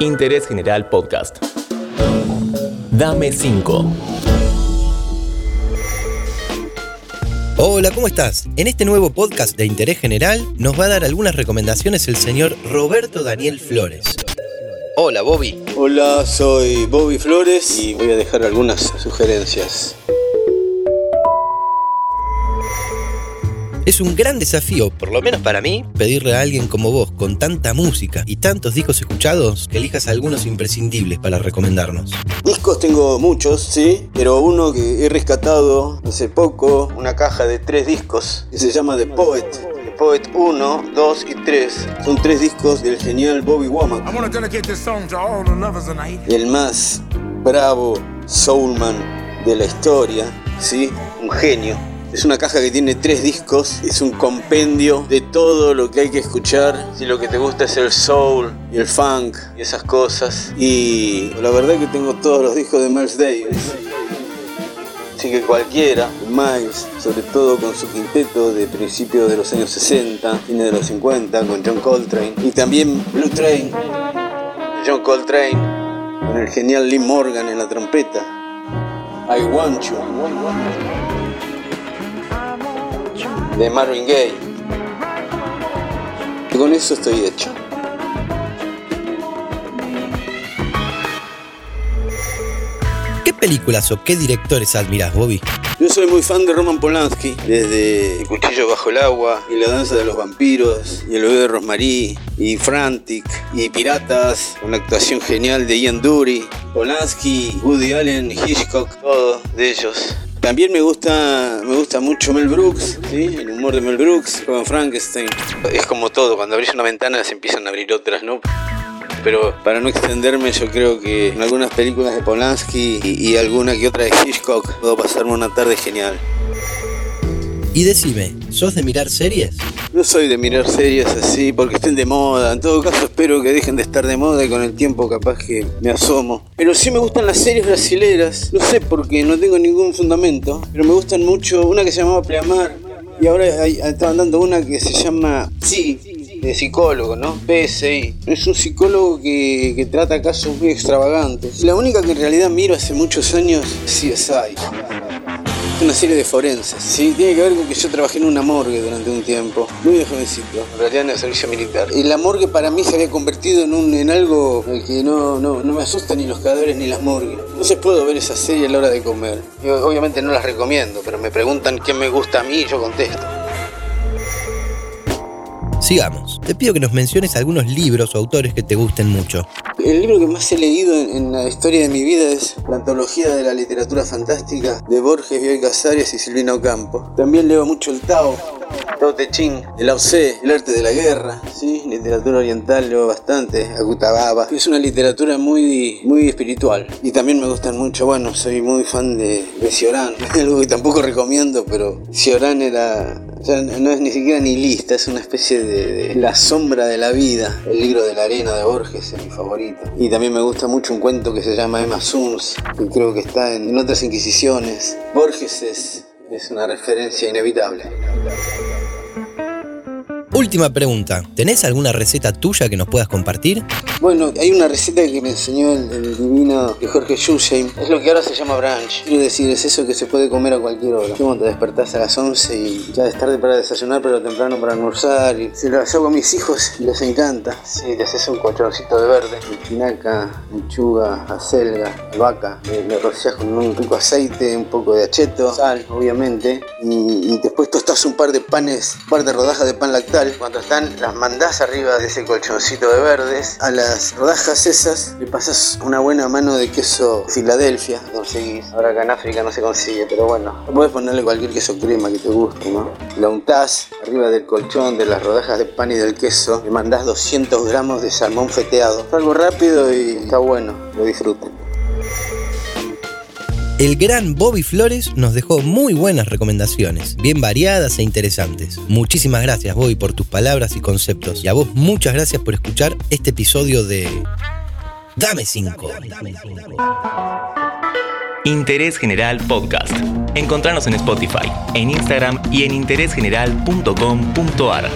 Interés General Podcast. Dame 5. Hola, ¿cómo estás? En este nuevo podcast de Interés General nos va a dar algunas recomendaciones el señor Roberto Daniel Flores. Hola, Bobby. Hola, soy Bobby Flores y voy a dejar algunas sugerencias. Es un gran desafío, por lo menos para mí, pedirle a alguien como vos, con tanta música y tantos discos escuchados, que elijas algunos imprescindibles para recomendarnos. Discos tengo muchos, sí, pero uno que he rescatado hace poco, una caja de tres discos, que se llama The Poet. The Poet 1, 2 y 3. Son tres discos del genial Bobby Womack. El más bravo soulman de la historia, sí, un genio. Es una caja que tiene tres discos, es un compendio de todo lo que hay que escuchar. Si lo que te gusta es el soul y el funk y esas cosas. Y la verdad que tengo todos los discos de Miles Davis. Así que cualquiera, Miles, sobre todo con su quinteto de principios de los años 60, fines de los 50, con John Coltrane. Y también Blue Train, John Coltrane, con el genial Lee Morgan en la trompeta. I Want You de Marvin Gaye. Y con eso estoy hecho. ¿Qué películas o qué directores admiras, Bobby? Yo soy muy fan de Roman Polanski, desde El cuchillo bajo el agua, y La danza de los vampiros, y El bebé de Rosmarie, y Frantic, y Piratas, la actuación genial de Ian Dury, Polanski, Woody Allen, Hitchcock, todos de ellos. También me gusta, me gusta mucho Mel Brooks, el humor de Mel Brooks, con Frankenstein. Es como todo, cuando abrís una ventana se empiezan a abrir otras, ¿no? Pero para no extenderme, yo creo que en algunas películas de Polanski y, y alguna que otra de Hitchcock puedo pasarme una tarde genial. Y decime, ¿sos de mirar series? No soy de mirar series así porque estén de moda. En todo caso espero que dejen de estar de moda y con el tiempo capaz que me asomo. Pero sí me gustan las series brasileras. No sé por qué, no tengo ningún fundamento. Pero me gustan mucho una que se llamaba Pleamar. Y ahora hay- dando una que se llama Sí, de psicólogo, ¿no? PSI. Es un psicólogo que, que trata casos muy extravagantes. La única que en realidad miro hace muchos años es CSI. Una serie de forenses. Sí, tiene que ver con que yo trabajé en una morgue durante un tiempo, muy de jovencito, en realidad en el servicio militar. Y la morgue para mí se había convertido en, un, en algo que no, no, no me asustan ni los cadáveres ni las morgues. Entonces puedo ver esa serie a la hora de comer. Obviamente no las recomiendo, pero me preguntan qué me gusta a mí y yo contesto. Sigamos. Te pido que nos menciones algunos libros o autores que te gusten mucho. El libro que más he leído en, en la historia de mi vida es la antología de la literatura fantástica de Borges, Bioy Casares y Silvina Ocampo. También leo mucho el Tao, Tao Te Ching, el Tse, el arte de la guerra, ¿sí? literatura oriental leo bastante, Akutababa. Es una literatura muy, muy espiritual. Y también me gustan mucho, bueno, soy muy fan de, de Cioran, algo que tampoco recomiendo, pero Cioran era no es ni siquiera ni lista, es una especie de, de La sombra de la vida. El libro de la arena de Borges es mi favorito. Y también me gusta mucho un cuento que se llama Emma Suns, que creo que está en, en otras inquisiciones. Borges es, es una referencia inevitable. Última pregunta. ¿Tenés alguna receta tuya que nos puedas compartir? Bueno, hay una receta que me enseñó el, divino Jorge Schulzeim. Es lo que ahora se llama brunch. Quiero decir, es eso que se puede comer a cualquier hora. Como te despertás a las 11 y ya es tarde para desayunar, pero temprano para almorzar. Y se lo hago a mis hijos y les encanta. Sí, le haces un colchoncito de verde, espinaca, lechuga, acelga, albahaca. Le, le rocias con un rico aceite, un poco de acheto, sal, obviamente. Y, y después tostás un par de panes, un par de rodajas de pan lactal. Cuando están, las mandás arriba de ese colchoncito de verdes. A las rodajas esas le pasas una buena mano de queso Filadelfia. Conseguís. Ahora acá en África no se consigue, pero bueno. Puedes ponerle cualquier queso crema que te guste, ¿no? Lo untás arriba del colchón, de las rodajas de pan y del queso. Le mandás 200 gramos de salmón feteado. Es algo rápido y está bueno. Lo disfrutan. El gran Bobby Flores nos dejó muy buenas recomendaciones, bien variadas e interesantes. Muchísimas gracias Bobby por tus palabras y conceptos. Y a vos muchas gracias por escuchar este episodio de Dame 5. Interés General Podcast. Encontrarnos en Spotify, en Instagram y en interésgeneral.com.ar.